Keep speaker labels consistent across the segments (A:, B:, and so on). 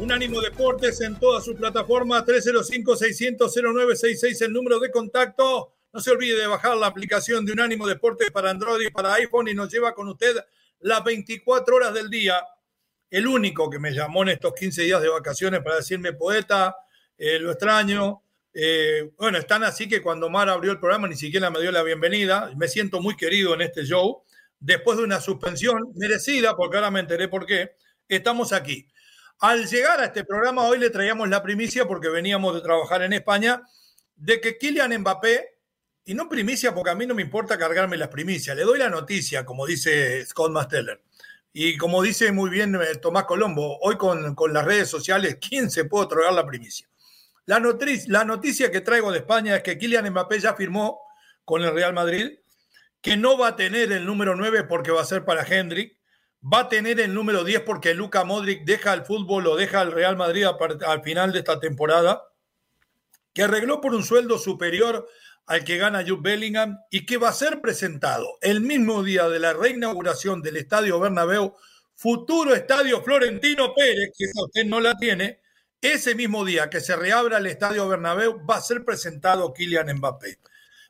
A: Unánimo Deportes en toda su plataforma 305-600-0966 el número de contacto. No se olvide de bajar la aplicación de Unánimo Deportes para Android y para iPhone y nos lleva con usted las 24 horas del día. El único que me llamó en estos 15 días de vacaciones para decirme poeta, eh, lo extraño. Eh, bueno, están así que cuando Mar abrió el programa ni siquiera me dio la bienvenida. Me siento muy querido en este show. Después de una suspensión merecida, porque ahora me enteré por qué, estamos aquí. Al llegar a este programa hoy le traíamos la primicia porque veníamos de trabajar en España de que Kylian Mbappé, y no primicia porque a mí no me importa cargarme las primicias, le doy la noticia, como dice Scott Masteller. Y como dice muy bien eh, Tomás Colombo, hoy con, las redes sociales, ¿quién se puede otorgar la primicia? La, noticia, la noticia que traigo de España es que Kylian Mbappé ya firmó con el Real Madrid, que no va a tener el número 9 porque va a ser para Hendrik, va a tener el número 10 porque Luca Modric deja el fútbol o deja el Real Madrid al final de esta temporada, que arregló por un sueldo superior al que gana Jude Bellingham y que va a ser presentado el mismo día de la reinauguración del Estadio Bernabéu, futuro Estadio Florentino Pérez, que usted no la tiene, ese mismo día que se reabra el Estadio Bernabéu va a ser presentado Kylian Mbappé.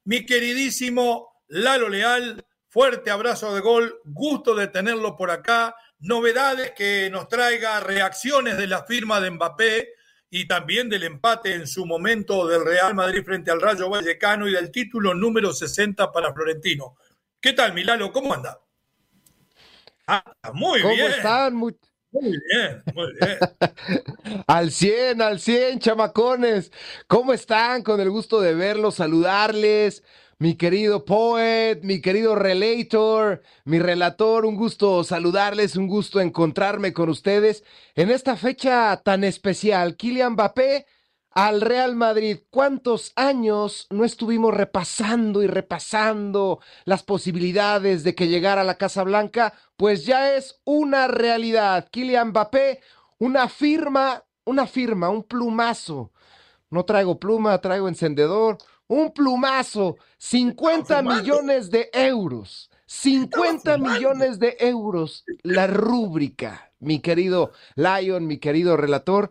A: Mi queridísimo Lalo Leal, Fuerte abrazo de gol, gusto de tenerlo por acá. Novedades que nos traiga reacciones de la firma de Mbappé y también del empate en su momento del Real Madrid frente al Rayo Vallecano y del título número 60 para Florentino. ¿Qué tal, Milano? ¿Cómo anda?
B: Ah, muy bien. ¿Cómo están? Muy... bien, muy bien. al 100, al 100, chamacones. ¿Cómo están? Con el gusto de verlos, saludarles mi querido poet, mi querido relator, mi relator, un gusto saludarles, un gusto encontrarme con ustedes en esta fecha tan especial. Kylian Mbappé al Real Madrid. ¿Cuántos años no estuvimos repasando y repasando las posibilidades de que llegara a la Casa Blanca? Pues ya es una realidad. Kylian Mbappé, una firma, una firma, un plumazo. No traigo pluma, traigo encendedor un plumazo, 50 millones de euros. 50 millones de euros la rúbrica, mi querido Lion, mi querido relator.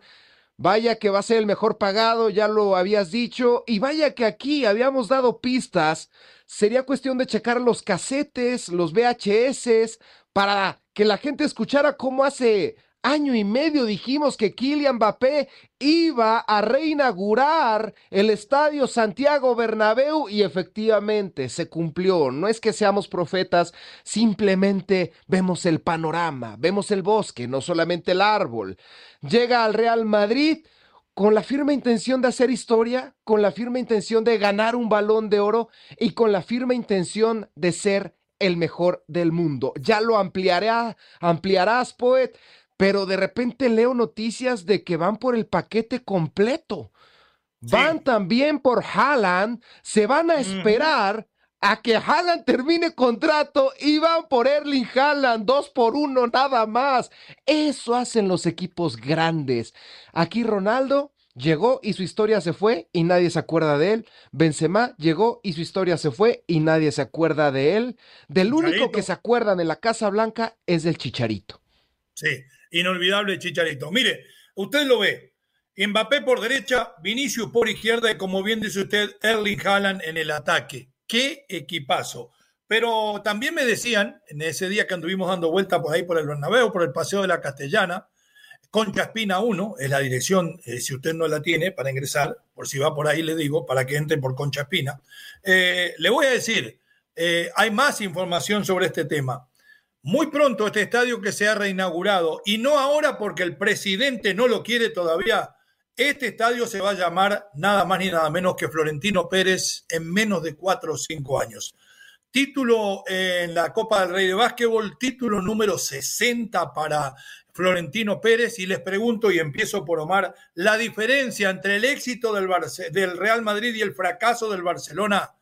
B: Vaya que va a ser el mejor pagado, ya lo habías dicho, y vaya que aquí habíamos dado pistas. Sería cuestión de checar los casetes, los VHS, para que la gente escuchara cómo hace año y medio dijimos que Kylian Mbappé iba a reinaugurar el estadio Santiago Bernabéu y efectivamente se cumplió. No es que seamos profetas, simplemente vemos el panorama, vemos el bosque, no solamente el árbol. Llega al Real Madrid con la firme intención de hacer historia, con la firme intención de ganar un balón de oro y con la firme intención de ser el mejor del mundo. Ya lo ampliará, ampliarás, poet pero de repente leo noticias de que van por el paquete completo. Van también por Haaland, se van a esperar a que Haaland termine contrato y van por Erling Haaland, dos por uno nada más. Eso hacen los equipos grandes. Aquí Ronaldo llegó y su historia se fue y nadie se acuerda de él. Benzema llegó y su historia se fue y nadie se acuerda de él. Del único que se acuerdan en la Casa Blanca es del Chicharito.
A: Sí, inolvidable Chicharito. Mire, usted lo ve. Mbappé por derecha, Vinicius por izquierda y como bien dice usted, Erling Haaland en el ataque. ¡Qué equipazo! Pero también me decían, en ese día que anduvimos dando vuelta por ahí por el Bernabéu, por el Paseo de la Castellana, Concha Espina 1 es la dirección, eh, si usted no la tiene, para ingresar, por si va por ahí le digo, para que entre por Concha Espina. Eh, le voy a decir, eh, hay más información sobre este tema. Muy pronto este estadio que se ha reinaugurado, y no ahora porque el presidente no lo quiere todavía, este estadio se va a llamar nada más ni nada menos que Florentino Pérez en menos de cuatro o cinco años. Título en la Copa del Rey de Básquetbol, título número 60 para Florentino Pérez. Y les pregunto, y empiezo por Omar, la diferencia entre el éxito del, del Real Madrid y el fracaso del Barcelona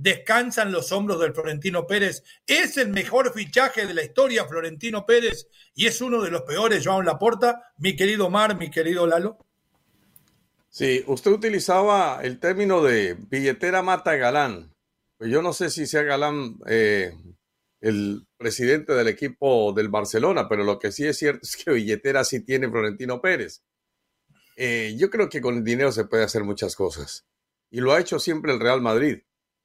A: descansan los hombros del Florentino Pérez. Es el mejor fichaje de la historia, Florentino Pérez, y es uno de los peores, Joan Laporta. Mi querido Omar, mi querido Lalo.
C: Sí, usted utilizaba el término de billetera mata galán. Yo no sé si sea galán eh, el presidente del equipo del Barcelona, pero lo que sí es cierto es que billetera sí tiene Florentino Pérez. Eh, yo creo que con el dinero se puede hacer muchas cosas. Y lo ha hecho siempre el Real Madrid.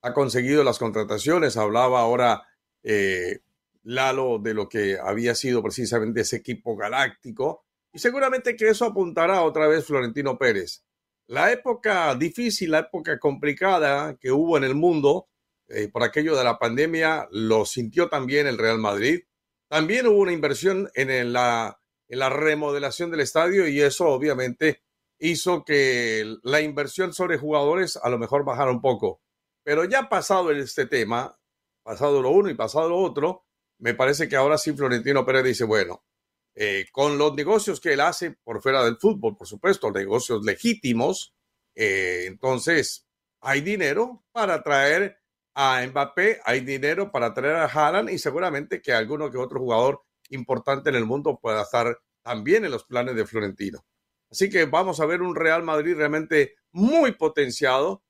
C: Ha conseguido las contrataciones. Hablaba ahora eh, Lalo de lo que había sido precisamente ese equipo galáctico. Y seguramente que eso apuntará otra vez Florentino Pérez. La época difícil, la época complicada que hubo en el mundo eh, por aquello de la pandemia, lo sintió también el Real Madrid. También hubo una inversión en la, en la remodelación del estadio y eso obviamente hizo que la inversión sobre jugadores a lo mejor bajara un poco. Pero ya pasado este tema, pasado lo uno y pasado lo otro, me parece que ahora sí Florentino Pérez dice, bueno, eh, con los negocios que él hace por fuera del fútbol, por supuesto, negocios legítimos, eh, entonces hay dinero para traer a Mbappé, hay dinero para traer a Haaland y seguramente que alguno que otro jugador importante en el mundo pueda estar también en los planes de Florentino. Así que vamos a ver un Real Madrid realmente muy potenciado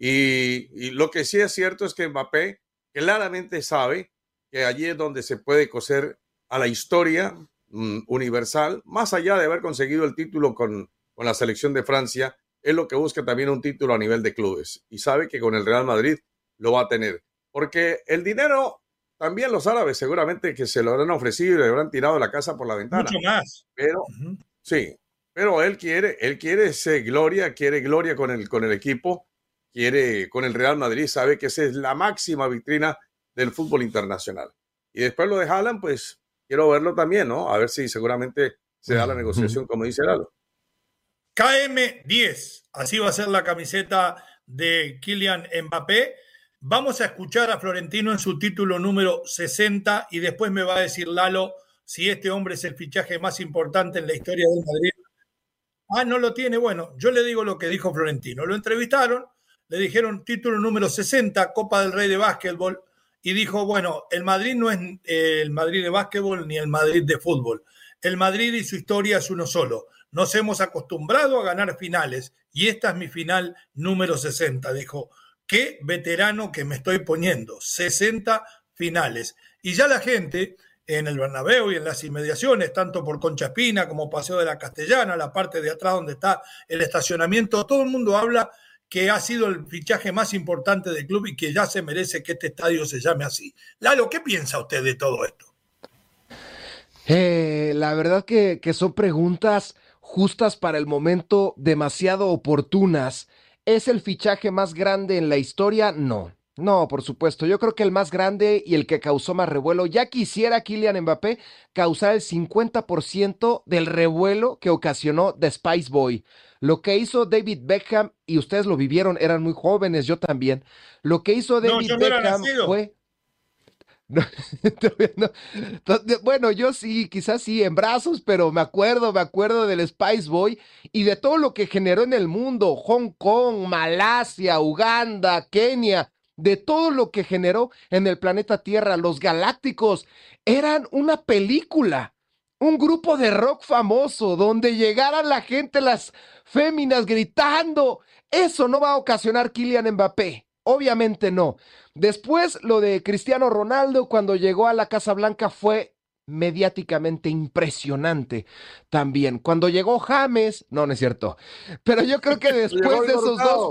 C: y, y lo que sí es cierto es que Mbappé claramente sabe que allí es donde se puede coser a la historia Mm, universal, más allá de haber conseguido el título con, con la selección de Francia, es lo que busca también un título a nivel de clubes y sabe que con el Real Madrid lo va a tener. Porque el dinero, también los árabes seguramente que se lo habrán ofrecido y le habrán tirado la casa por la ventana.
A: Mucho más.
C: Pero, sí, pero él quiere, él quiere ese gloria, quiere gloria con el, con el equipo, quiere con el Real Madrid, sabe que esa es la máxima vitrina del fútbol internacional. Y después lo de Haaland, pues quiero verlo también, ¿no? A ver si seguramente se da la negociación, como dice Lalo.
A: KM10, así va a ser la camiseta de Kylian Mbappé. Vamos a escuchar a Florentino en su título número 60 y después me va a decir Lalo si este hombre es el fichaje más importante en la historia del Madrid. Ah, no lo tiene. Bueno, yo le digo lo que dijo Florentino. Lo entrevistaron, le dijeron título número 60, Copa del Rey de Básquetbol, y dijo, bueno, el Madrid no es eh, el Madrid de básquetbol ni el Madrid de fútbol. El Madrid y su historia es uno solo. Nos hemos acostumbrado a ganar finales y esta es mi final número 60. Dijo, qué veterano que me estoy poniendo. 60 finales. Y ya la gente en el Bernabéu y en las inmediaciones, tanto por Concha Espina como Paseo de la Castellana, la parte de atrás donde está el estacionamiento, todo el mundo habla que ha sido el fichaje más importante del club y que ya se merece que este estadio se llame así. Lalo, ¿qué piensa usted de todo esto?
B: Eh, la verdad que, que son preguntas justas para el momento, demasiado oportunas. ¿Es el fichaje más grande en la historia? No. No, por supuesto. Yo creo que el más grande y el que causó más revuelo, ya quisiera Kylian Mbappé causar el 50% del revuelo que ocasionó The Spice Boy. Lo que hizo David Beckham, y ustedes lo vivieron, eran muy jóvenes, yo también. Lo que hizo David Beckham fue. bueno, yo sí, quizás sí, en brazos, pero me acuerdo, me acuerdo del Spice Boy y de todo lo que generó en el mundo, Hong Kong, Malasia, Uganda, Kenia, de todo lo que generó en el planeta Tierra, los galácticos, eran una película un grupo de rock famoso donde llegaran la gente, las féminas gritando. Eso no va a ocasionar Kylian Mbappé. Obviamente no. Después lo de Cristiano Ronaldo cuando llegó a la Casa Blanca fue mediáticamente impresionante también. Cuando llegó James, no, no es cierto. Pero yo creo que después de esos dos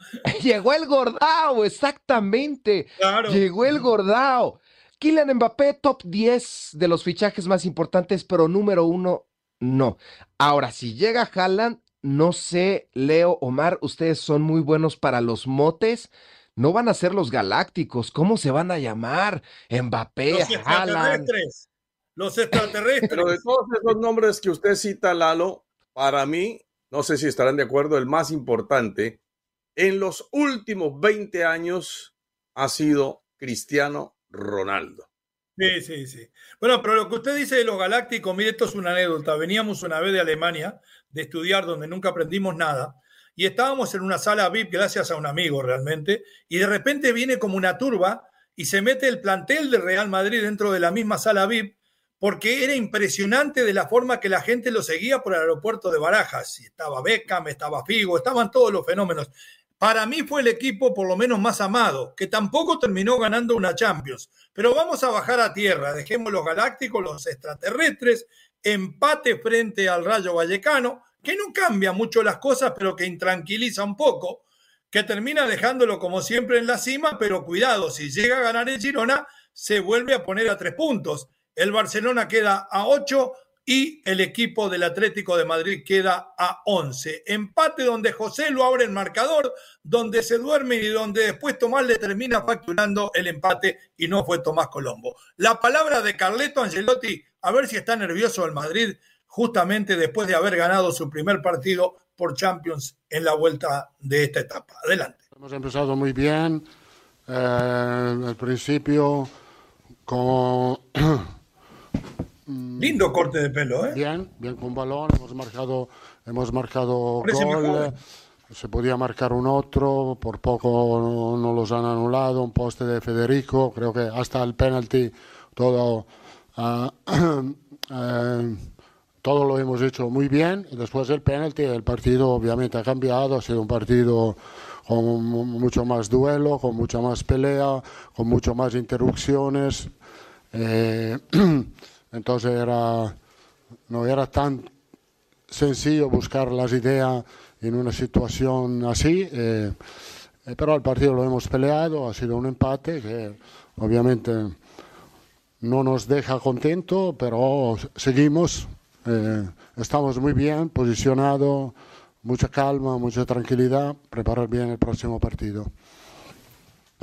B: Llegó el Gordao, exactamente. Llegó el Gordao. Kylian Mbappé, top 10 de los fichajes más importantes, pero número uno, no. Ahora, si llega Haaland, no sé, Leo, Omar, ustedes son muy buenos para los motes. no van a ser los galácticos. ¿Cómo se van a llamar? Mbappé,
A: los extraterrestres. Los extraterrestres.
C: Pero de todos esos nombres que usted cita, Lalo, para mí, no sé si estarán de acuerdo, el más importante en los últimos 20 años ha sido Cristiano Ronaldo.
A: Sí, sí, sí. Bueno, pero lo que usted dice de los galácticos, mire, esto es una anécdota. Veníamos una vez de Alemania de estudiar donde nunca aprendimos nada y estábamos en una sala VIP gracias a un amigo realmente y de repente viene como una turba y se mete el plantel de Real Madrid dentro de la misma sala VIP porque era impresionante de la forma que la gente lo seguía por el aeropuerto de Barajas. Estaba Beckham, estaba Figo, estaban todos los fenómenos. Para mí fue el equipo por lo menos más amado, que tampoco terminó ganando una Champions. Pero vamos a bajar a tierra, dejemos los galácticos, los extraterrestres, empate frente al Rayo Vallecano, que no cambia mucho las cosas, pero que intranquiliza un poco, que termina dejándolo como siempre en la cima, pero cuidado, si llega a ganar el Girona, se vuelve a poner a tres puntos. El Barcelona queda a ocho, y el equipo del Atlético de Madrid queda a 11. Empate donde José lo abre el marcador, donde se duerme y donde después Tomás le termina facturando el empate y no fue Tomás Colombo. La palabra de Carleto Angelotti, a ver si está nervioso el Madrid justamente después de haber ganado su primer partido por Champions en la vuelta de esta etapa. Adelante.
D: Hemos empezado muy bien. Eh, al principio con.
A: Lindo corte de pelo, ¿eh?
D: Bien, bien con balón, hemos marcado, hemos marcado gol. Se podía marcar un otro, por poco no, los han anulado, un poste de Federico, creo que hasta el penalti todo, ah, eh, todo lo hemos hecho muy bien. Después del penalti, el partido obviamente ha cambiado, ha sido un partido con mucho más duelo, con mucha más pelea, con mucho más interrupciones. Eh, Entonces era, no era tan sencillo buscar las ideas en una situación así, eh, eh, pero al partido lo hemos peleado, ha sido un empate que obviamente no nos deja contento, pero seguimos, eh, estamos muy bien posicionados, mucha calma, mucha tranquilidad, preparar bien el próximo partido.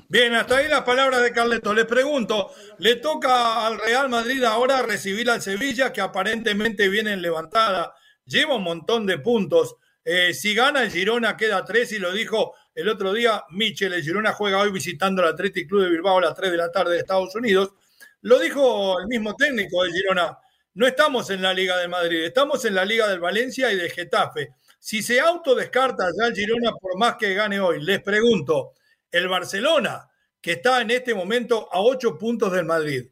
A: Bien, hasta ahí las palabras de Carleto. Les pregunto, ¿le toca al Real Madrid ahora recibir al Sevilla, que aparentemente viene en levantada? Lleva un montón de puntos. Eh, si gana el Girona, queda tres, y lo dijo el otro día Michel. El Girona juega hoy visitando el Athletic Club de Bilbao a las 3 de la tarde de Estados Unidos. Lo dijo el mismo técnico del Girona. No estamos en la Liga de Madrid, estamos en la Liga del Valencia y de Getafe. Si se autodescarta ya el Girona, por más que gane hoy, les pregunto, el Barcelona, que está en este momento a 8 puntos del Madrid,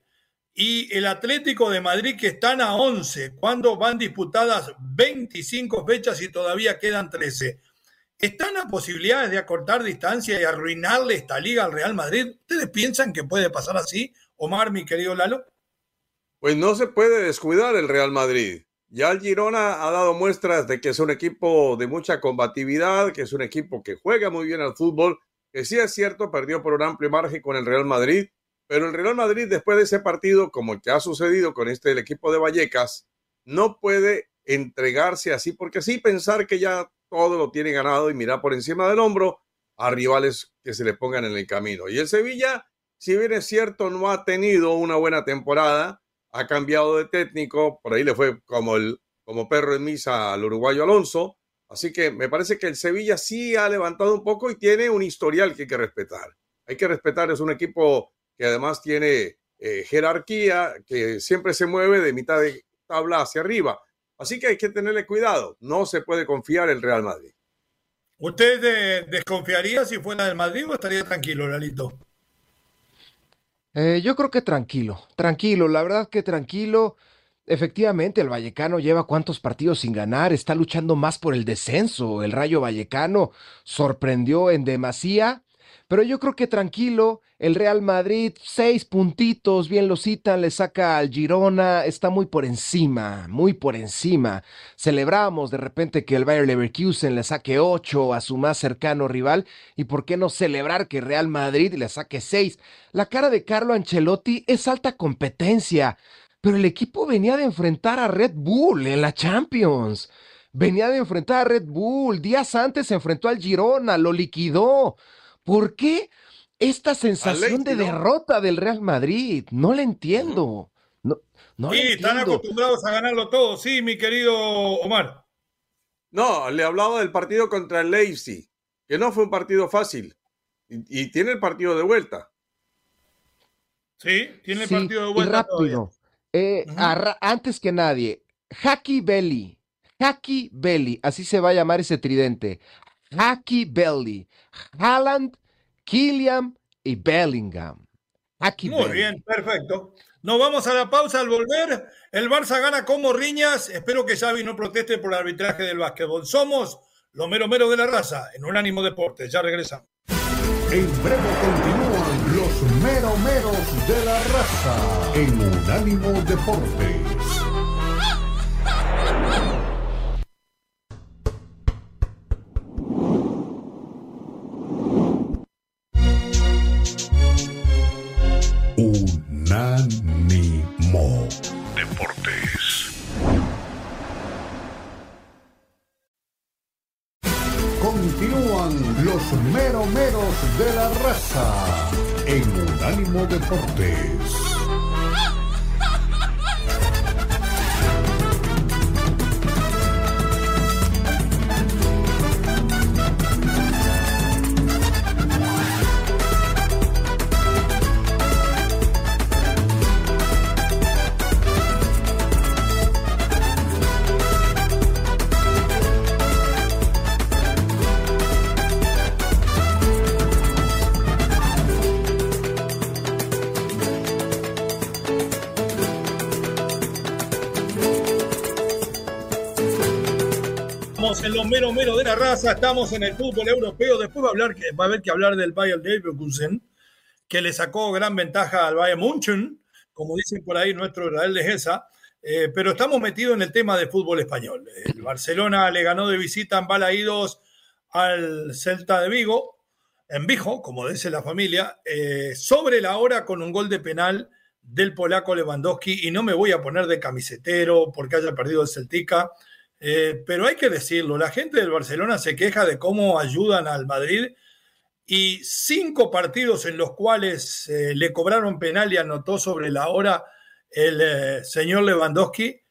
A: y el Atlético de Madrid, que están a 11, cuando van disputadas 25 fechas y todavía quedan 13. ¿Están a posibilidades de acortar distancia y arruinarle esta liga al Real Madrid? ¿Ustedes piensan que puede pasar así, Omar, mi querido Lalo?
C: Pues no se puede descuidar el Real Madrid. Ya el Girona ha dado muestras de que es un equipo de mucha combatividad, que es un equipo que juega muy bien al fútbol que sí es cierto, perdió por un amplio margen con el Real Madrid, pero el Real Madrid después de ese partido, como que ha sucedido con este el equipo de Vallecas, no puede entregarse así, porque sí pensar que ya todo lo tiene ganado y mirar por encima del hombro a rivales que se le pongan en el camino. Y el Sevilla, si bien es cierto, no ha tenido una buena temporada, ha cambiado de técnico, por ahí le fue como el como perro en misa al uruguayo Alonso, Así que me parece que el Sevilla sí ha levantado un poco y tiene un historial que hay que respetar. Hay que respetar, es un equipo que además tiene eh, jerarquía, que siempre se mueve de mitad de tabla hacia arriba. Así que hay que tenerle cuidado. No se puede confiar en el Real Madrid.
A: ¿Usted eh, desconfiaría si fuera del Madrid o estaría tranquilo, Lalito?
B: Eh, yo creo que tranquilo, tranquilo, la verdad que tranquilo. Efectivamente, el Vallecano lleva cuántos partidos sin ganar, está luchando más por el descenso. El Rayo Vallecano sorprendió en demasía, pero yo creo que tranquilo, el Real Madrid, seis puntitos, bien lo citan, le saca al Girona, está muy por encima, muy por encima. Celebramos de repente que el Bayer Leverkusen le saque ocho a su más cercano rival, y por qué no celebrar que Real Madrid le saque seis. La cara de Carlo Ancelotti es alta competencia pero el equipo venía de enfrentar a Red Bull en la Champions. Venía de enfrentar a Red Bull. Días antes se enfrentó al Girona, lo liquidó. ¿Por qué esta sensación de derrota del Real Madrid. No la entiendo. No, no
A: sí, están acostumbrados a ganarlo todo, sí, mi querido Omar.
C: No, le hablaba del partido contra el Leipzig, que no fue un partido fácil. Y, tiene el partido de vuelta.
A: Sí, tiene el partido de vuelta.
B: rápido. Eh, antes que nadie, Haki Belly. Haki Belly, así se va a llamar ese tridente. Haki Belly. Haaland, Killiam y Bellingham.
A: Muy bien, perfecto. Nos vamos a la pausa al volver. El Barça gana como riñas. Espero que Xavi no proteste por el arbitraje del básquetbol. Somos los mero mero de la raza en un ánimo Deportes. Ya regresamos.
E: En breve continúan los mero meros de la raza en Unánimo Deportes.
A: Estamos en el fútbol europeo. Después va a, hablar, va a haber que hablar del Bayern Leverkusen, que le sacó gran ventaja al Bayern München, como dicen por ahí nuestro Israel de Gesa. Eh, pero estamos metidos en el tema de fútbol español. El Barcelona le ganó de visita en Balaídos al Celta de Vigo, en Vigo, como dice la familia, eh, sobre la hora con un gol de penal del polaco Lewandowski. Y no me voy a poner de camisetero porque haya perdido el Celtica eh, pero hay que decirlo, la gente del Barcelona se queja de cómo ayudan al Madrid y cinco partidos en los cuales eh, le cobraron penal y anotó sobre la hora el eh, señor Lewandowski,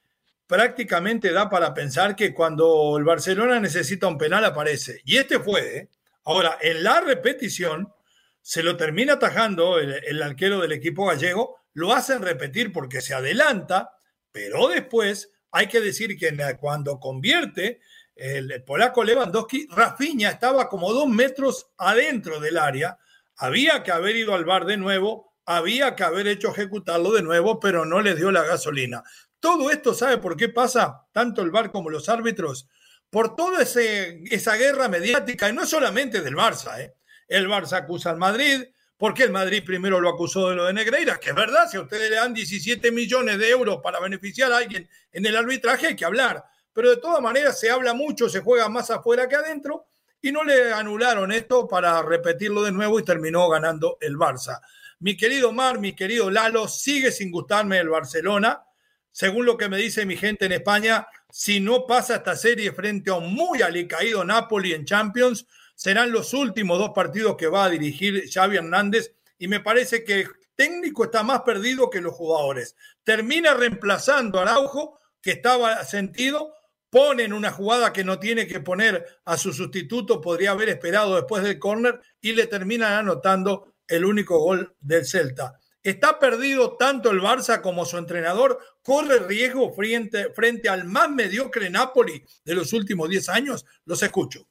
A: prácticamente da para pensar que cuando el Barcelona necesita un penal aparece. Y este fue. Ahora, en la repetición, se lo termina atajando el, el arquero del equipo gallego, lo hacen repetir porque se adelanta, pero después hay que decir que cuando convierte el, polaco Lewandowski, Rafinha estaba como dos metros adentro del área. Había que haber ido al bar de nuevo, había que haber hecho ejecutarlo de nuevo, pero no le dio la gasolina. Todo esto, ¿sabe por qué pasa? Tanto el bar como los árbitros. Por toda esa guerra mediática, y no solamente del Barça. ¿eh? El Barça acusa al Madrid, porque el Madrid primero lo acusó de lo de Negreira, que es verdad, si a ustedes le dan 17 millones de euros para beneficiar a alguien en el arbitraje, hay que hablar. Pero de todas maneras se habla mucho, se juega más afuera que adentro, y no le anularon esto para repetirlo de nuevo y terminó ganando el Barça. Mi querido Mar, mi querido Lalo, sigue sin gustarme el Barcelona. Según lo que me dice mi gente en España, si no pasa esta serie frente a un muy alicaído Napoli en Champions, serán los últimos dos partidos que va a dirigir Xavi Hernández y me parece que el técnico está más perdido que los jugadores. Termina reemplazando a Araujo, que estaba sentido, pone en una jugada que no tiene que poner a su sustituto, podría haber esperado después del córner y le terminan anotando el único gol del Celta. Está perdido tanto el Barça como su entrenador, corre riesgo frente, frente al más mediocre Napoli de los últimos 10 años. Los escucho.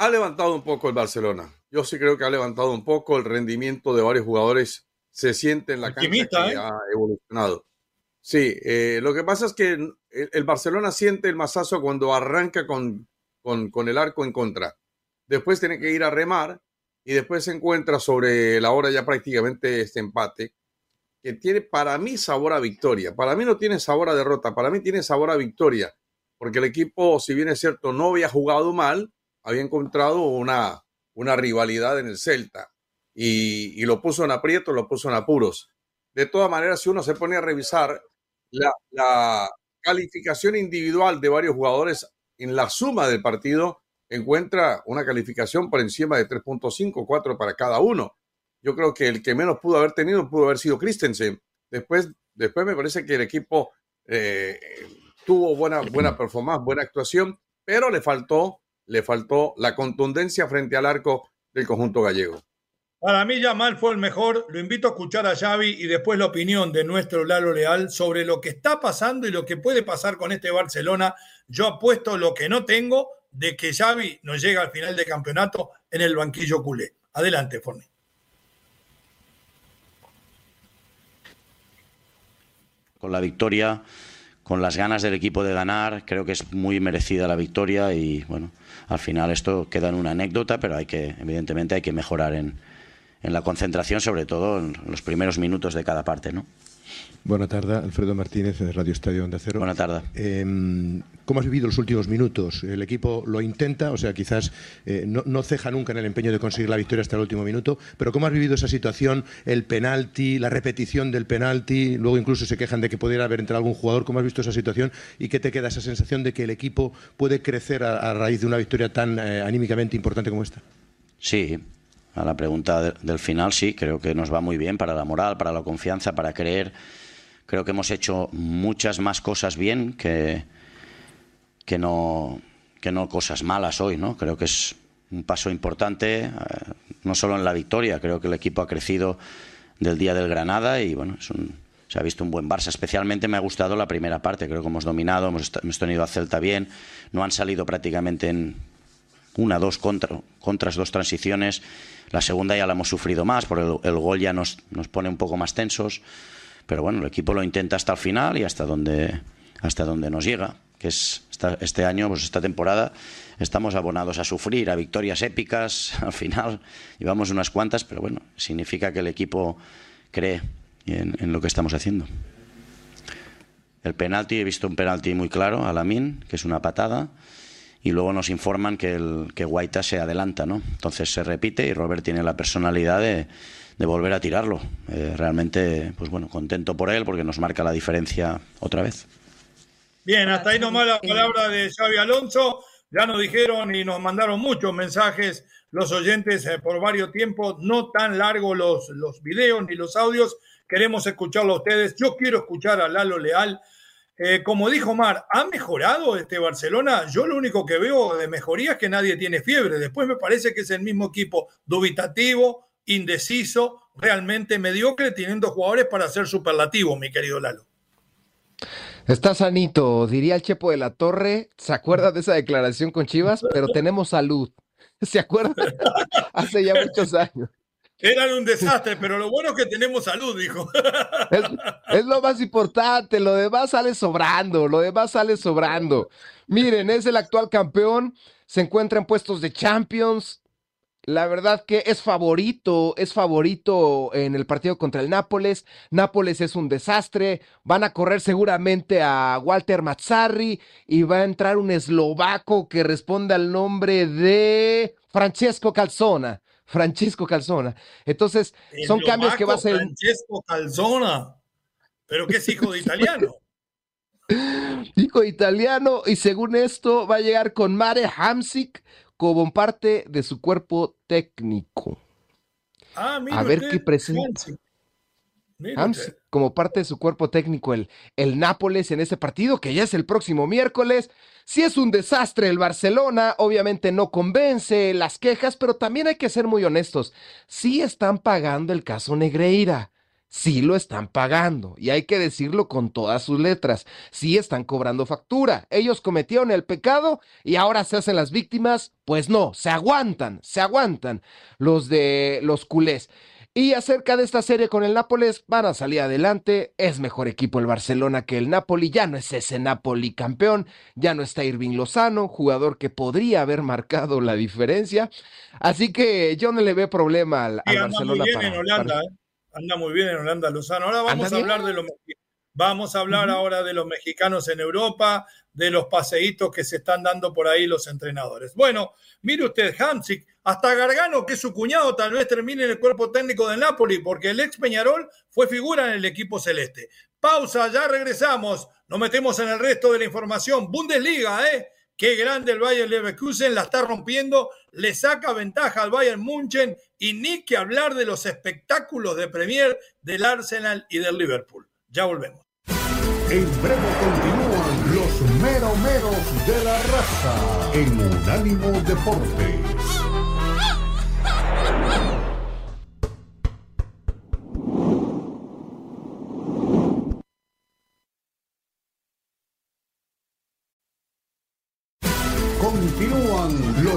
C: Ha levantado un poco el Barcelona. Yo sí creo que ha levantado un poco el rendimiento de varios jugadores. Se siente en la cancha que ¿eh? ha evolucionado. Sí, eh, lo que pasa es que el, Barcelona siente el masazo cuando arranca con, con, el arco en contra. Después tiene que ir a remar y después se encuentra sobre la hora ya prácticamente este empate que tiene para mí sabor a victoria. Para mí no tiene sabor a derrota, para mí tiene sabor a victoria, porque el equipo, si bien es cierto, no había jugado mal, había encontrado una, una rivalidad en el Celta y, lo puso en aprieto, lo puso en apuros. De todas maneras, si uno se pone a revisar la, calificación individual de varios jugadores en la suma del partido, encuentra una calificación por encima de 3.5, 4 para cada uno. Yo creo que el que menos pudo haber tenido pudo haber sido Christensen. Después, después me parece que el equipo eh, tuvo buena, buena performance, buena actuación, pero le faltó, le faltó la contundencia frente al arco del conjunto gallego.
A: Para mí Yamal fue el mejor. Lo invito a escuchar a Xavi y después la opinión de nuestro Lalo Leal sobre lo que está pasando y lo que puede pasar con este Barcelona. Yo apuesto lo que no tengo de que Xavi nos llega al final de campeonato en el banquillo culé. Adelante, Forni.
F: Con la victoria, con las ganas del equipo de ganar, creo que es muy merecida la victoria y bueno, al final esto queda en una anécdota, pero hay que, evidentemente, hay que mejorar en, en la concentración, sobre todo en los primeros minutos de cada parte, ¿no?
G: Buenas tardes, Alfredo Martínez de Radio Estadio Onda Cero.
F: Buenas tardes.
G: Em, ¿Cómo has vivido los últimos minutos? El equipo lo intenta, o sea, quizás eh, no, ceja nunca en el empeño de conseguir la victoria hasta el último minuto, pero ¿cómo has vivido esa situación? El penalti, la repetición del penalti, luego incluso se quejan de que pudiera haber entrado algún jugador. ¿Cómo has visto esa situación y qué te queda esa sensación de que el equipo puede crecer a, raíz de una victoria tan eh, anímicamente importante como esta?
F: Sí, a la pregunta del final, sí, creo que nos va muy bien para la moral, para la confianza, para creer. Creo que hemos hecho muchas más cosas bien que, no, cosas malas hoy, ¿no? Creo que es un paso importante, eh, no solo en la victoria, creo que el equipo ha crecido del día del Granada y bueno, es un, se ha visto un buen Barça. Especialmente me ha gustado la primera parte, creo que hemos dominado, hemos, hemos tenido a Celta bien, no han salido prácticamente en una, dos contra, contras, dos transiciones la segunda ya la hemos sufrido más, porque el, gol ya nos, nos, pone un poco más tensos. Pero bueno, el equipo lo intenta hasta el final y hasta donde, hasta donde nos llega. Que es este año, pues esta temporada, estamos abonados a sufrir, a victorias épicas. Al final llevamos unas cuantas, pero bueno, significa que el equipo cree en, en lo que estamos haciendo. El penalti, he visto un penalti muy claro a Lamin, que es una patada y luego nos informan que, el, que Guaita se adelanta, ¿no? Entonces se repite y Robert tiene la personalidad de, de volver a tirarlo. Eh, realmente, pues bueno, contento por él porque nos marca la diferencia otra vez.
A: Bien, hasta ahí nomás la palabra de Xavi Alonso. Ya nos dijeron y nos mandaron muchos mensajes los oyentes eh, por varios tiempos, no tan largos los, los videos ni los audios. Queremos escucharlo a ustedes. Yo quiero escuchar a Lalo Leal eh, como dijo Mar, ¿ha mejorado este Barcelona? Yo lo único que veo de mejoría es que nadie tiene fiebre. Después me parece que es el mismo equipo dubitativo, indeciso, realmente mediocre, teniendo jugadores para ser superlativo, mi querido Lalo.
B: Está sanito, diría el Chepo de la Torre. ¿Se acuerda de esa declaración con Chivas? Pero tenemos salud. ¿Se acuerda? Hace ya muchos años.
A: Eran un desastre, pero lo bueno es que tenemos salud, dijo.
B: Es, lo más importante, lo demás sale sobrando, lo demás sale sobrando. Miren, es el actual campeón, se encuentra en puestos de Champions. La verdad que es favorito, es favorito en el partido contra el Nápoles. Nápoles es un desastre. Van a correr seguramente a Walter Mazzarri y va a entrar un eslovaco que responde al nombre de Francesco Calzona. Francesco Calzona. Entonces, son cambios que va a ser.
A: Francesco Calzona. Pero que es hijo de italiano.
B: hijo de italiano, y según esto, va a llegar con Mare Hamsik como parte de su cuerpo técnico.
A: Ah, mira
B: a ver qué presenta. Como parte de su cuerpo técnico el, el Nápoles en ese partido, que ya es el próximo miércoles. Si es un desastre el Barcelona, obviamente no convence las quejas, pero también hay que ser muy honestos. Sí están pagando el caso Negreira. Sí lo están pagando, y hay que decirlo con todas sus letras. Sí están cobrando factura. Ellos cometieron el pecado y ahora se hacen las víctimas. Pues no, se aguantan, se aguantan los de los culés. Y acerca de esta serie con el Nápoles, van a salir adelante. Es mejor equipo el Barcelona que el Napoli. Ya no es ese Napoli campeón. Ya no está Irving Lozano, jugador que podría haber marcado la diferencia. Así que yo no le veo problema al, Barcelona.
A: Muy bien en Holanda, ¿eh? Anda muy bien en Holanda Lozano. Ahora vamos a hablar de lo Vamos a hablar ahora de los mexicanos en Europa, de los paseitos que se están dando por ahí los entrenadores. Bueno, mire usted, Hamsik, hasta Gargano, que es su cuñado, tal vez termine en el cuerpo técnico del Napoli, porque el ex Peñarol fue figura en el equipo celeste. Pausa, ya regresamos. Nos metemos en el resto de la información. Bundesliga, ¿eh? Qué grande el Bayern Leverkusen, la está rompiendo, le saca ventaja al Bayern München y ni que hablar de los espectáculos de Premier del Arsenal y del Liverpool. Ya volvemos.
E: En breve continúan los meromeros de la raza en Unánimo Deportes.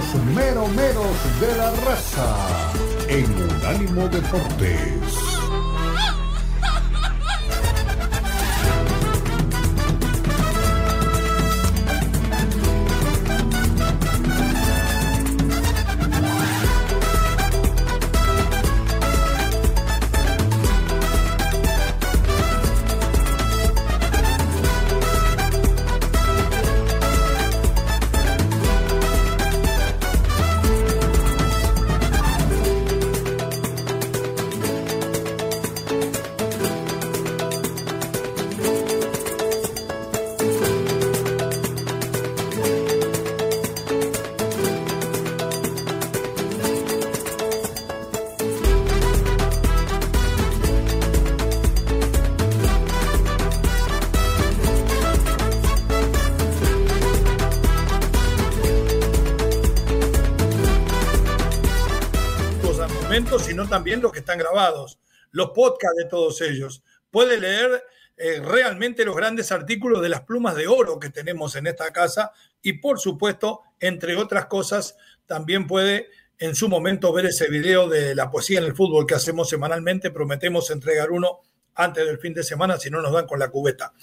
E: Los meromeros de la raza en Unánimo Deportes.
A: También los que están grabados, los podcasts de todos ellos. Puede leer eh, realmente los grandes artículos de las plumas de oro que tenemos en esta casa y por supuesto, entre otras cosas, también puede en su momento ver ese video de la poesía en el fútbol que hacemos semanalmente. Prometemos entregar uno antes del fin de semana si no nos dan con la cubeta.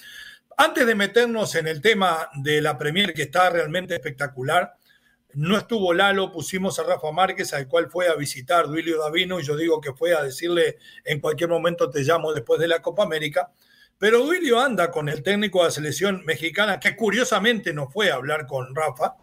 A: Antes de meternos en el tema de la Premier que está realmente espectacular, no estuvo Lalo, pusimos a Rafa Márquez, al cual fue a visitar Duilio Davino, y yo digo que fue a decirle en cualquier momento te llamo después de la Copa América. Pero Duilio anda con el técnico de la selección mexicana, que curiosamente no fue a hablar con Rafa,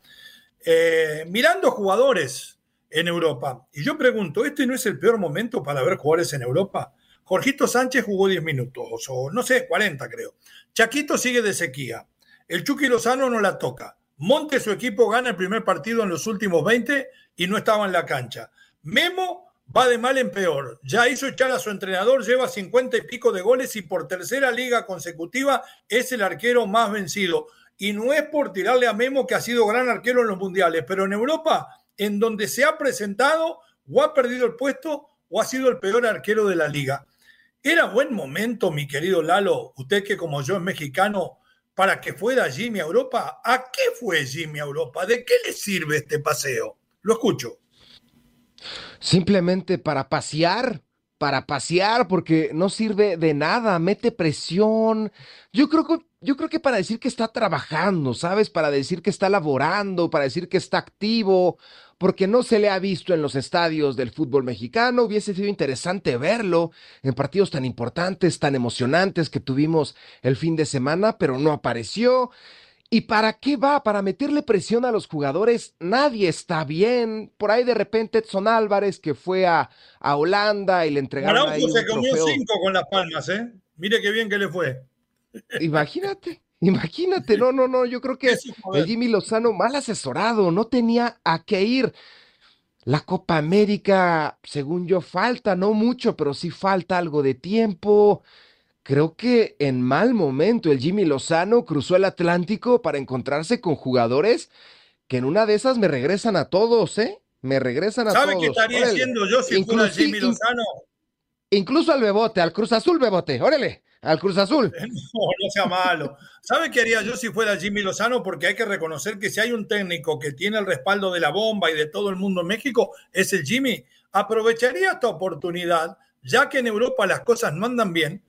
A: eh, mirando jugadores en Europa. Y yo pregunto, ¿este no es el peor momento para ver jugadores en Europa? Jorgito Sánchez jugó 10 minutos, o no sé, 40 creo. Chaquito sigue de sequía. El Chucky Lozano no la toca. Monte, su equipo, gana el primer partido en los últimos 20 y no estaba en la cancha. Memo va de mal en peor. Ya hizo echar a su entrenador, lleva 50 y pico de goles y por tercera liga consecutiva es el arquero más vencido. Y no es por tirarle a Memo que ha sido gran arquero en los mundiales, pero en Europa, en donde se ha presentado, o ha perdido el puesto o ha sido el peor arquero de la liga. Era buen momento, mi querido Lalo, usted que como yo es mexicano, para que fuera Jimmy a Europa. ¿A qué fue Jimmy a Europa? ¿De qué le sirve este paseo? Lo escucho.
B: Simplemente para pasear, para pasear, porque no sirve de nada, mete presión. Yo creo que, yo creo que para decir que está trabajando, ¿sabes? Para decir que está laborando, para decir que está activo, porque no se le ha visto en los estadios del fútbol mexicano. Hubiese sido interesante verlo en partidos tan importantes, tan emocionantes que tuvimos el fin de semana, pero no apareció. ¿Y para qué va? Para meterle presión a los jugadores. Nadie está bien. Por ahí de repente Edson Álvarez, que fue a, Holanda y le entregaron.
A: Araujo se comió cinco con las palmas, ¿eh? Mire qué bien que le fue.
B: Imagínate. Imagínate, no, no, no, yo creo que el Jimmy Lozano mal asesorado, no tenía a qué ir. La Copa América, según yo, falta, no mucho, pero sí falta algo de tiempo. Creo que en mal momento el Jimmy Lozano cruzó el Atlántico para encontrarse con jugadores que en una de esas me regresan a todos, ¿eh? Me regresan a todos. ¿Sabe qué
A: estaría haciendo yo si fuera Jimmy Lozano?
B: Incluso al Bebote, al Cruz Azul Bebote, órale al Cruz Azul.
A: No, no sea malo. ¿Sabe qué haría yo si fuera Jimmy Lozano? Porque hay que reconocer que si hay un técnico que tiene el respaldo de la bomba y de todo el mundo en México, es el Jimmy. Aprovecharía esta oportunidad, ya que en Europa las cosas no andan bien.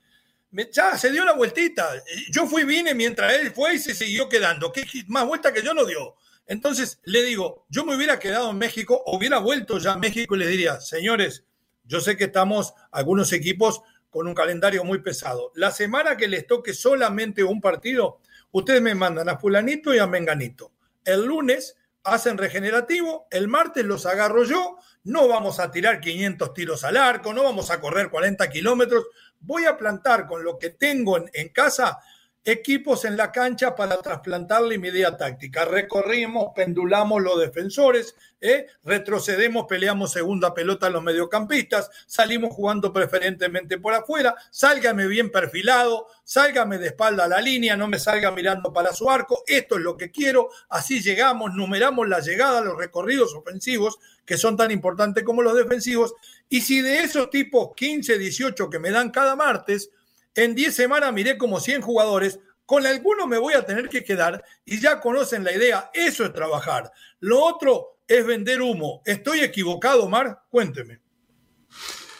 A: Ya se dio la vueltita. Yo fui, vine mientras él fue y se siguió quedando. ¿Qué más vuelta que yo no dio? Entonces le digo, yo me hubiera quedado en México, hubiera vuelto ya a México y le diría, señores, yo sé que estamos algunos equipos con un calendario muy pesado. La semana que les toque solamente un partido, ustedes me mandan a fulanito y a menganito. El lunes hacen regenerativo, el martes los agarro yo, no vamos a tirar 500 tiros al arco, no vamos a correr 40 kilómetros, voy a plantar con lo que tengo en, casa equipos en la cancha para trasplantarle mi idea táctica. Recorrimos, pendulamos los defensores, ¿eh? retrocedemos, peleamos segunda pelota a los mediocampistas, salimos jugando preferentemente por afuera, sálgame bien perfilado, sálgame de espalda a la línea, no me salga mirando para su arco, esto es lo que quiero, así llegamos, numeramos la llegada, los recorridos ofensivos, que son tan importantes como los defensivos, y si de esos tipos 15, 18 que me dan cada martes, en 10 semanas miré como 100 jugadores, con algunos me voy a tener que quedar y ya conocen la idea, eso es trabajar. Lo otro es vender humo. ¿Estoy equivocado, Mar? Cuénteme.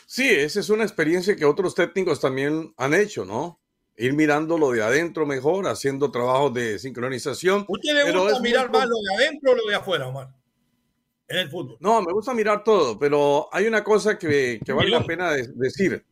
C: Sí, esa es una experiencia que otros técnicos también han hecho, ¿no? Ir mirando lo de adentro mejor, haciendo trabajos de sincronización.
A: ¿Usted le gusta mirar más lo de adentro o lo de afuera, Omar? En el fútbol.
C: No, me gusta mirar todo, pero hay una cosa que, vale la pena decir.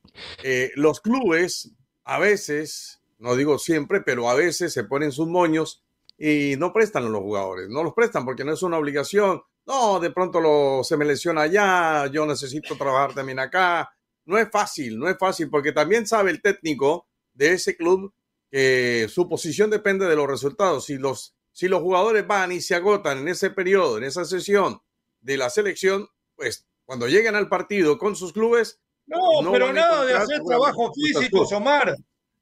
C: Eh, los clubes a veces, no digo siempre, pero a veces se ponen sus moños y no prestan a los jugadores. No los prestan porque no es una obligación. No, de pronto lo, se me lesiona allá, yo necesito trabajar también acá. No es fácil, no es fácil porque también sabe el técnico de ese club que su posición depende de los resultados. Si los, si los jugadores van y se agotan en ese periodo, en esa sesión de la selección, pues cuando lleguen al partido con sus clubes,
A: no, pero nada de hacer trabajo físico, Omar.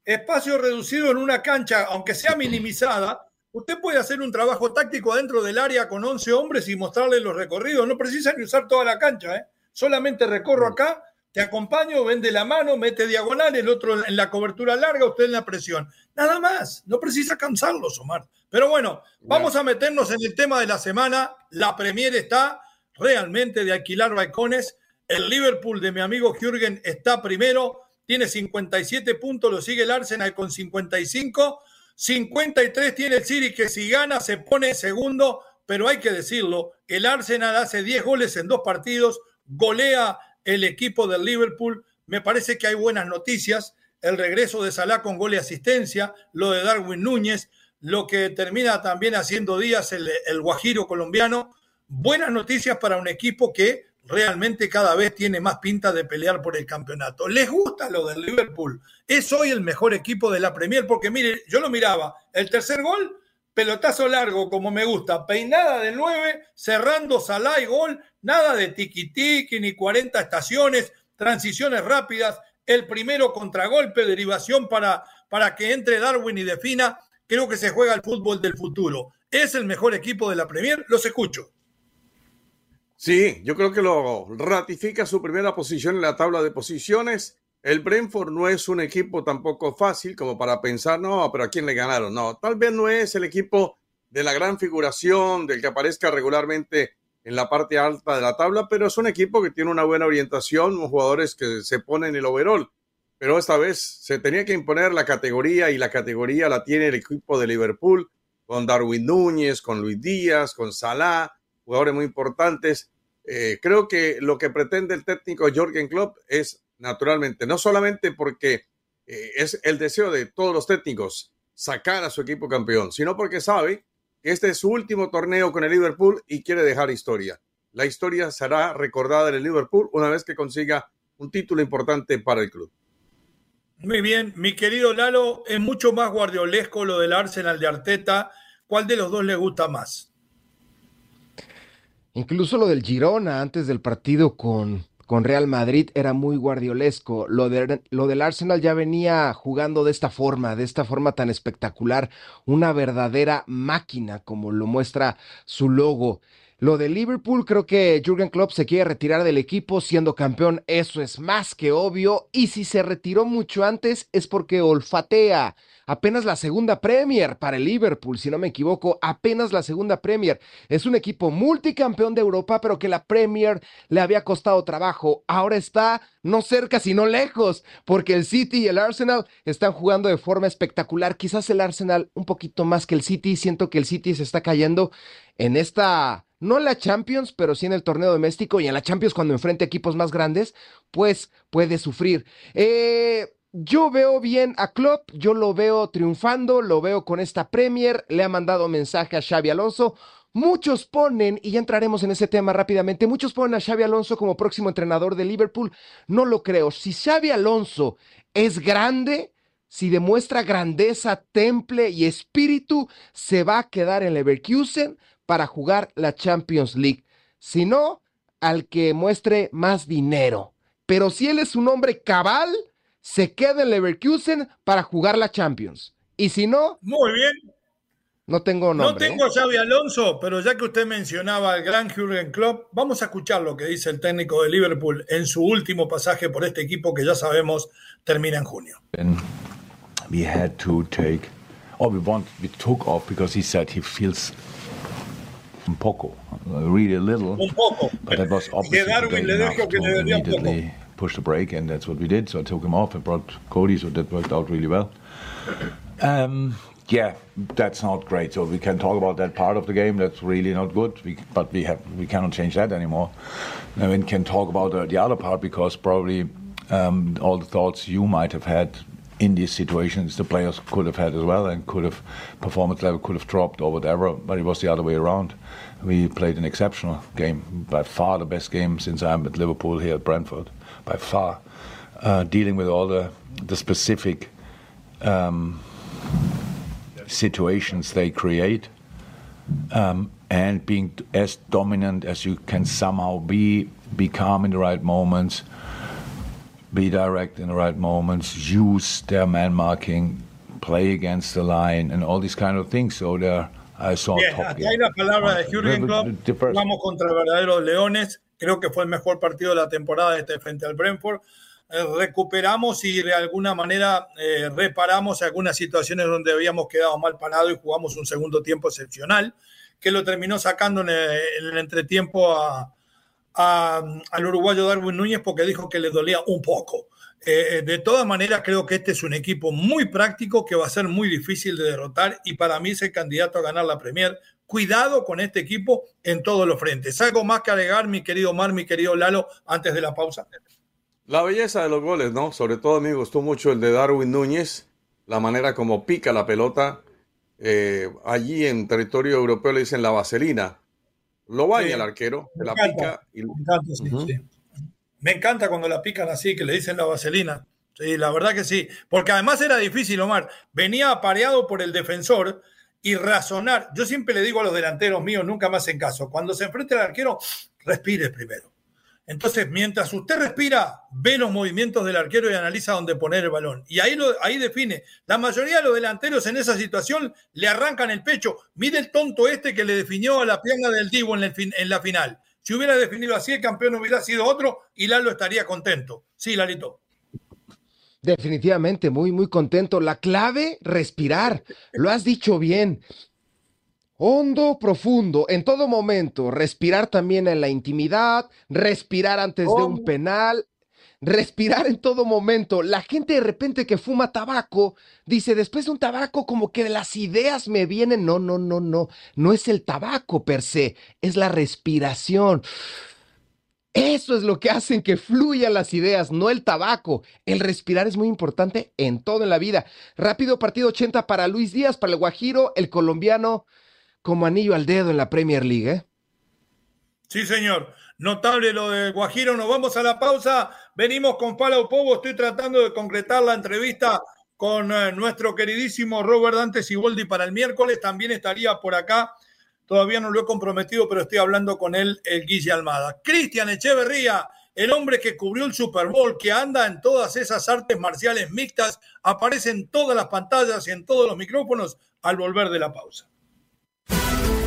A: Espacio reducido en una cancha, aunque sea minimizada, usted puede hacer un trabajo táctico dentro del área con 11 hombres y mostrarle los recorridos. No precisa ni usar toda la cancha, ¿eh? Solamente recorro acá, te acompaño, vende la mano, mete diagonal, el otro en la cobertura larga, usted en la presión. Nada más, no precisa cansarlos, Omar. Pero bueno, vamos a meternos en el tema de la semana. La Premier está realmente de alquilar balcones el Liverpool de mi amigo Jürgen está primero, tiene 57 puntos, lo sigue el Arsenal con 55. 53 tiene el City que si gana se pone segundo, pero hay que decirlo, el Arsenal hace 10 goles en dos partidos, golea el equipo del Liverpool. Me parece que hay buenas noticias. El regreso de Salah con gol y asistencia, lo de Darwin Núñez, lo que termina también haciendo días el, el Guajiro colombiano. Buenas noticias para un equipo que realmente cada vez tiene más pinta de pelear por el campeonato. ¿Les gusta lo del Liverpool? Es hoy el mejor equipo de la Premier porque mire, yo lo miraba, el tercer gol, pelotazo largo como me gusta, peinada de nueve, cerrando Salah y gol, nada de tiki-tiki ni 40 estaciones, transiciones rápidas, el primero contragolpe, derivación para, para que entre Darwin y defina. Creo que se juega el fútbol del futuro. ¿Es el mejor equipo de la Premier? Los escucho.
C: Sí, yo creo que lo ratifica su primera posición en la tabla de posiciones. El Brentford no es un equipo tampoco fácil como para pensar, no, pero ¿a quién le ganaron? No, tal vez no es el equipo de la gran figuración, del que aparezca regularmente en la parte alta de la tabla, pero es un equipo que tiene una buena orientación, unos jugadores que se ponen el overall. Pero esta vez se tenía que imponer la categoría y la categoría la tiene el equipo de Liverpool, con Darwin Núñez, con Luis Díaz, con Salah, jugadores muy importantes. Eh, creo que lo que pretende el técnico Jorgen Klopp es naturalmente, no solamente porque eh, es el deseo de todos los técnicos sacar a su equipo campeón, sino porque sabe que este es su último torneo con el Liverpool y quiere dejar historia. La historia será recordada en el Liverpool una vez que consiga un título importante para el club.
A: Muy bien, mi querido Lalo, es mucho más guardiolesco lo del Arsenal de Arteta. ¿Cuál de los dos le gusta más?
B: Incluso lo del Girona antes del partido con, con Real Madrid era muy guardiolesco. Lo, de, lo del Arsenal ya venía jugando de esta forma, de esta forma tan espectacular, una verdadera máquina como lo muestra su logo. Lo de Liverpool, creo que Jürgen Klopp se quiere retirar del equipo siendo campeón, eso es más que obvio. Y si se retiró mucho antes es porque olfatea apenas la segunda Premier para el Liverpool, si no me equivoco, apenas la segunda Premier. Es un equipo multicampeón de Europa, pero que la Premier le había costado trabajo. Ahora está no cerca, sino lejos, porque el City y el Arsenal están jugando de forma espectacular. Quizás el Arsenal un poquito más que el City. Siento que el City se está cayendo en esta no en la Champions, pero sí en el torneo doméstico y en la Champions cuando enfrente equipos más grandes, pues puede sufrir. Eh, yo veo bien a Klopp, yo lo veo triunfando, lo veo con esta Premier, le ha mandado mensaje a Xavi Alonso. Muchos ponen, y ya entraremos en ese tema rápidamente, muchos ponen a Xavi Alonso como próximo entrenador de Liverpool. No lo creo. Si Xavi Alonso es grande, si demuestra grandeza, temple y espíritu, se va a quedar en Leverkusen para jugar la Champions League. Si no, al que muestre más dinero. Pero si él es un hombre cabal, se queda en Leverkusen para jugar la Champions. Y si no.
A: Muy bien.
B: No tengo nombre.
A: No tengo a Xavi Alonso, pero ya que usted mencionaba al gran Jürgen Klopp, vamos a escuchar lo que dice el técnico de Liverpool en su último pasaje por este equipo que ya sabemos termina en junio.
H: We had to take, or we want, we took off because he said he feels un poco, really a little.
A: Un poco.
H: But that was obviously Darwin le dijo que le immediately push the break, and that's what we did. So I took him off and brought Cody, so that worked out really well. Um, yeah, that's not great. So we can talk about that part of the game. That's really not good. We, but we have we cannot change that anymore. And we can talk about uh, the other part because probably um, all the thoughts you might have had in these situations the players could have had as well and could have performance level could have dropped or whatever. But it was the other way around. We played an exceptional game, by far the best game since I'm at Liverpool here at Brentford, by far. Uh, dealing with all the the specific. Um, situations they create um, and being as dominant as you can somehow be, be calm in the right moments, be direct in the right moments, use their man marking, play against the line, and all these kind of things. So they're I saw
A: Bien,
H: top
A: la palabra de Jürgen Klopp. Vamos contra verdaderos leones. Creo que fue el mejor partido de la temporada este frente al Brentford. Eh, recuperamos y de alguna manera eh, reparamos algunas situaciones donde habíamos quedado mal parado y jugamos un segundo tiempo excepcional, que lo terminó sacando en el, entretiempo al uruguayo Darwin Núñez porque dijo que le dolía un poco. Eh, de todas maneras, creo que este es un equipo muy práctico que va a ser muy difícil de derrotar y para mí es el candidato a ganar la Premier. Cuidado con este equipo en todos los frentes. ¿Algo más que agregar, mi querido Mar, mi querido Lalo, antes de la pausa?
C: La belleza de los goles, ¿no? Sobre todo a mí me gustó mucho el de Darwin Núñez, la manera como pica la pelota. Eh, allí en territorio europeo le dicen la vaselina. Lo baña el arquero, me la pica. Y...
A: Me, encanta, me encanta cuando la pican así, que le dicen la vaselina. Sí, la verdad que sí. Porque además era difícil, Omar. Venía apareado por el defensor y razonar. Yo siempre le digo a los delanteros míos, nunca más en caso, cuando se enfrente al arquero, respire primero. Entonces, mientras usted respira, ve los movimientos del arquero y analiza dónde poner el balón. Y ahí, ahí define. La mayoría de los delanteros en esa situación le arrancan el pecho. Mide el tonto este que le definió a la pierna del Divo en, en la final. Si hubiera definido así, el campeón hubiera sido otro y Lalo estaría contento. Sí, Lalito.
B: Definitivamente, muy, muy contento. La clave, respirar. Lo has dicho bien. Hondo, profundo, en todo momento, respirar también en la intimidad, respirar antes de un penal, respirar en todo momento. La gente de repente que fuma tabaco dice, después de un tabaco como que las ideas me vienen. No, no, no, no, no es el tabaco per se, es la respiración. Eso es lo que hacen que fluyan las ideas, no el tabaco. El respirar es muy importante en todo en la vida. Rápido partido 80 para Luis Díaz, para el Guajiro, el colombiano como anillo al dedo en la Premier League. ¿eh?
A: Sí, señor. Notable lo de Guajiro. Nos vamos a la pausa. Venimos con Palo Povo. Estoy tratando de concretar la entrevista con eh, nuestro queridísimo Robert Dante Siboldi para el miércoles. También estaría por acá. Todavía no lo he comprometido, pero estoy hablando con él, el Guille Almada. Cristian Echeverría, el hombre que cubrió el Super Bowl, que anda en todas esas artes marciales mixtas, aparece en todas las pantallas y en todos los micrófonos al volver de la pausa.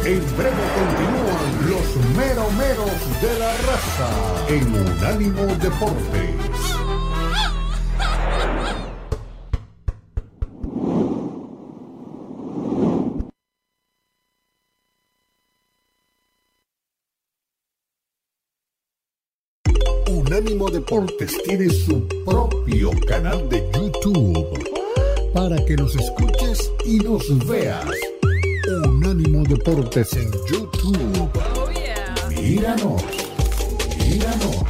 E: En breve continúan los meromeros de la raza en Unánimo Deportes. Unánimo Deportes tiene su propio canal de YouTube para que nos escuches y nos veas Unánimo Deportes en YouTube. Míranos, míranos.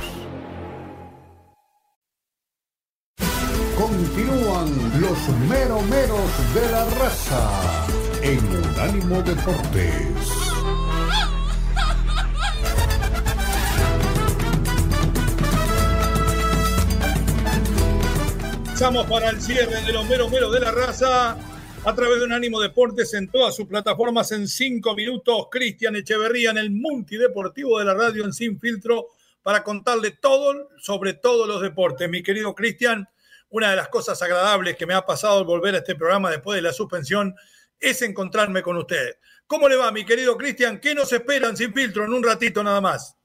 E: Continúan los meromeros de la raza en Unánimo Deportes.
A: Avanzamos para el cierre de los meros meros de la raza a través de un ánimo deportes en todas sus plataformas en cinco minutos. Cristian Echeverría en el multideportivo de la radio en Sin Filtro para contarle todo sobre todos los deportes. Mi querido Cristian, una de las cosas agradables que me ha pasado al volver a este programa después de la suspensión es encontrarme con ustedes. ¿Cómo le va, mi querido Cristian? ¿Qué nos esperan sin filtro en un ratito nada más?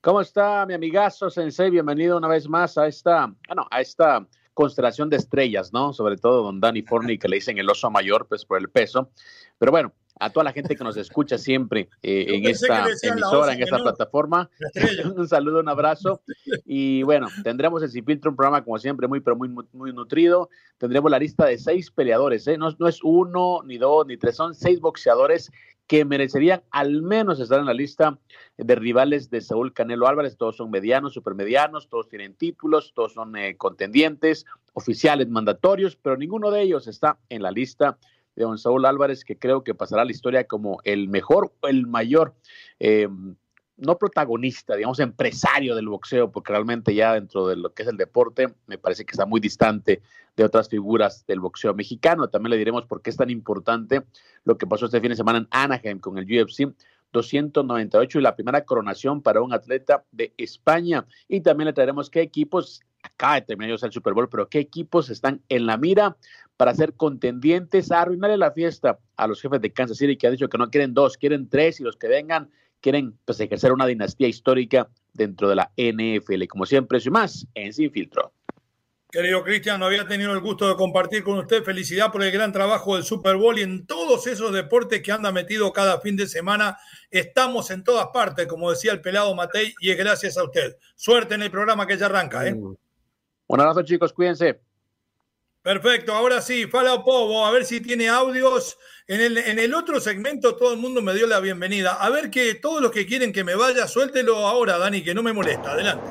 I: ¿Cómo está mi amigazo Sensei? Bienvenido una vez más a esta, bueno, a esta constelación de estrellas, ¿no? Sobre todo don Danny Forney, que le dicen el oso mayor, pues por el peso. Pero bueno, a toda la gente que nos escucha siempre eh, en esta emisora, en esta plataforma. un saludo, un abrazo. Y bueno, tendremos el Sin un programa como siempre muy, pero muy, muy nutrido. Tendremos la lista de seis peleadores, ¿eh? no, no es uno, ni dos, ni tres, son seis boxeadores que merecerían al menos estar en la lista de rivales de Saúl Canelo Álvarez. Todos son medianos, supermedianos, todos tienen títulos, todos son eh, contendientes, oficiales, mandatorios, pero ninguno de ellos está en la lista de don Saúl Álvarez, que creo que pasará a la historia como el mejor el mayor, eh, no protagonista, digamos, empresario del boxeo, porque realmente ya dentro de lo que es el deporte, me parece que está muy distante de otras figuras del boxeo mexicano. También le diremos por qué es tan importante lo que pasó este fin de semana en Anaheim con el UFC 298 y la primera coronación para un atleta de España. Y también le traeremos qué equipos, acaba de terminar el Super Bowl, pero qué equipos están en la mira para ser contendientes a arruinarle la fiesta a los jefes de Kansas City que han dicho que no quieren dos, quieren tres y los que vengan quieren pues, ejercer una dinastía histórica dentro de la NFL. Como siempre, y más en Sin Filtro.
A: Querido Cristian, no había tenido el gusto de compartir con usted. Felicidad por el gran trabajo del Super Bowl y en todos esos deportes que anda metido cada fin de semana. Estamos en todas partes, como decía el pelado Matei, y es gracias a usted. Suerte en el programa que ya arranca. ¿eh?
I: Un abrazo, chicos, cuídense.
A: Perfecto, ahora sí, Fala Povo, a ver si tiene audios. En el, en el otro segmento todo el mundo me dio la bienvenida. A ver que todos los que quieren que me vaya, suéltelo ahora, Dani, que no me molesta. Adelante.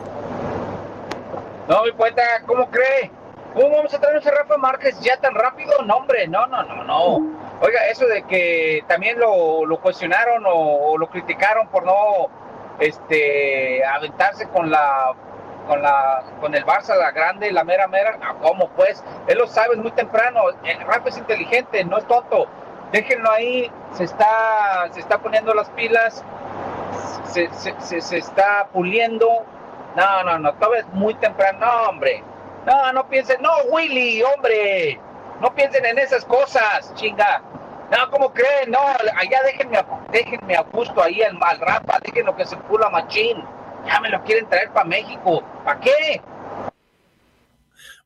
J: No, mi poeta, ¿cómo cree? ¿Cómo vamos a traer a Rafa Márquez ya tan rápido? No, hombre, no, no, no, no. Oiga, eso de que también lo, lo cuestionaron o, lo criticaron por no este aventarse con la con la con el Barça la grande la mera mera cómo pues él lo sabe muy temprano el Rafa es inteligente no es tonto déjenlo ahí se está se está poniendo las pilas se, se, está puliendo no, no, no, todavía es muy temprano, no, hombre. No, no piensen, no, Willy, hombre. No piensen en esas cosas, chinga. No, ¿cómo creen? No, allá déjenme, déjenme a gusto ahí el mal rapa, déjenlo que se pula machín. Ya me lo quieren traer para México. ¿Para qué?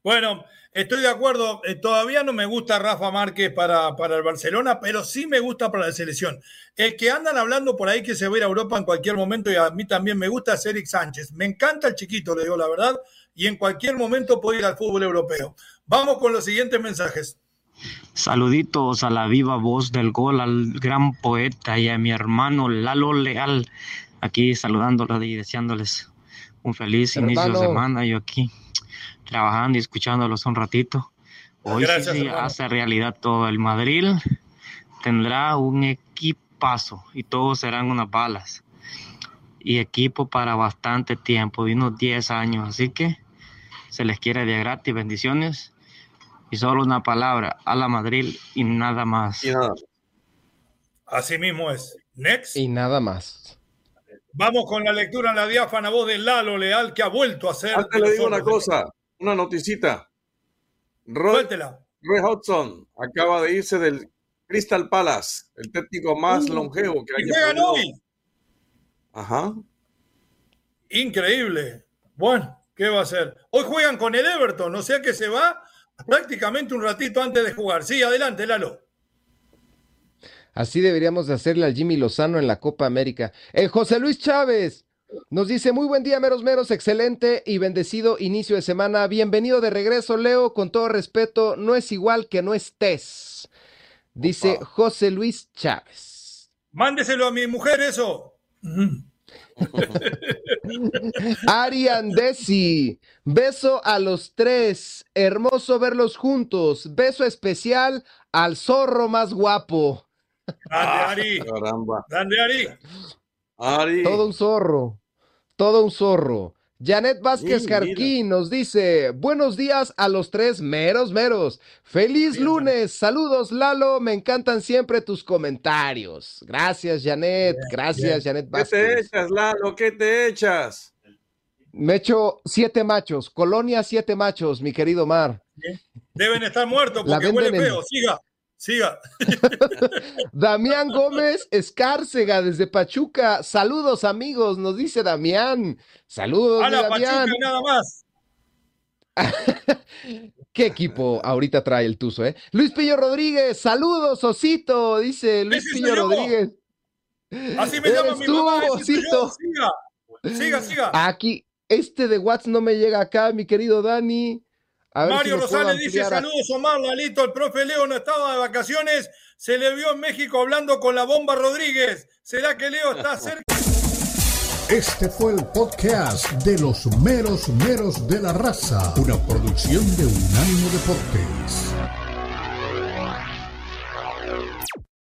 A: Bueno, Estoy de acuerdo, eh, todavía no me gusta Rafa Márquez para, para el Barcelona, pero sí me gusta para la selección. El que andan hablando por ahí que se va a ir a Europa en cualquier momento y a mí también me gusta es Eric Sánchez. Me encanta el chiquito, le digo la verdad, y en cualquier momento puede ir al fútbol europeo. Vamos con los siguientes mensajes.
K: Saluditos a la viva voz del gol, al gran poeta y a mi hermano Lalo Leal, aquí saludándolos y deseándoles un feliz inicio de semana. Yo aquí trabajando y escuchándolos un ratito. Hoy sí hace realidad todo. El Madrid tendrá un equipazo y todos serán unas balas. Y equipo para bastante tiempo, de unos 10 años. Así que se les quiere de gratis, bendiciones. Y solo una palabra, a la Madrid y nada más.
A: Así mismo es. Next.
B: Y nada más.
A: Vamos con la lectura en la diáfana voz de Lalo Leal, que ha vuelto a ser.
C: Antes le digo una cosa una noticita. Roy, Roy, Hudson acaba de irse del Crystal Palace, el técnico más uh, longevo que
A: haya hoy.
C: Ajá.
A: Increíble. Bueno, ¿qué va a hacer? Hoy juegan con el Everton, o sea que se va prácticamente un ratito antes de jugar. Sí, adelante, Lalo.
B: Así deberíamos de hacerle al Jimmy Lozano en la Copa América. El eh, José Luis Chávez, nos dice, muy buen día, meros meros, excelente y bendecido inicio de semana. Bienvenido de regreso, Leo, con todo respeto, no es igual que no estés. Dice José Luis Chávez.
A: Mándeselo a mi mujer eso.
B: Arian Desi, beso a los tres, hermoso verlos juntos, beso especial al zorro más guapo.
A: Grande Ari. Grande Ari.
B: Todo un zorro, todo un zorro. Janet Vázquez Jarquín nos dice, buenos días a los tres meros meros. Feliz lunes. Saludos, Lalo. Me encantan siempre tus comentarios. Gracias, Janet. Gracias, Janet Vázquez.
C: ¿Qué te echas, Lalo? ¿Qué te echas?
B: Me echo siete machos. Colonia siete machos, mi querido Mar.
A: Deben estar muertos porque huele feo. Siga. Siga.
B: Damián Gómez Escárcega desde Pachuca. Saludos, amigos, nos dice Damián. Saludos,
A: a la Damián. Pachuca nada más.
B: ¿Qué equipo ahorita trae el Tuzo, eh? Luis Pillo Rodríguez, saludos, Osito, dice Luis Pillo Rodríguez.
A: Así me llama mi mamá, Osito. Siga, siga, siga.
B: Aquí, este de Watts no me llega acá, mi querido Dani.
A: Mario Rosales dice: Saludos, Omar Lalito. El profe Leo no estaba de vacaciones. Se le vio en México hablando con la bomba Rodríguez. ¿Será que Leo está cerca?
E: Este fue el podcast de los meros meros de la raza, una producción de Unánimo Deportes.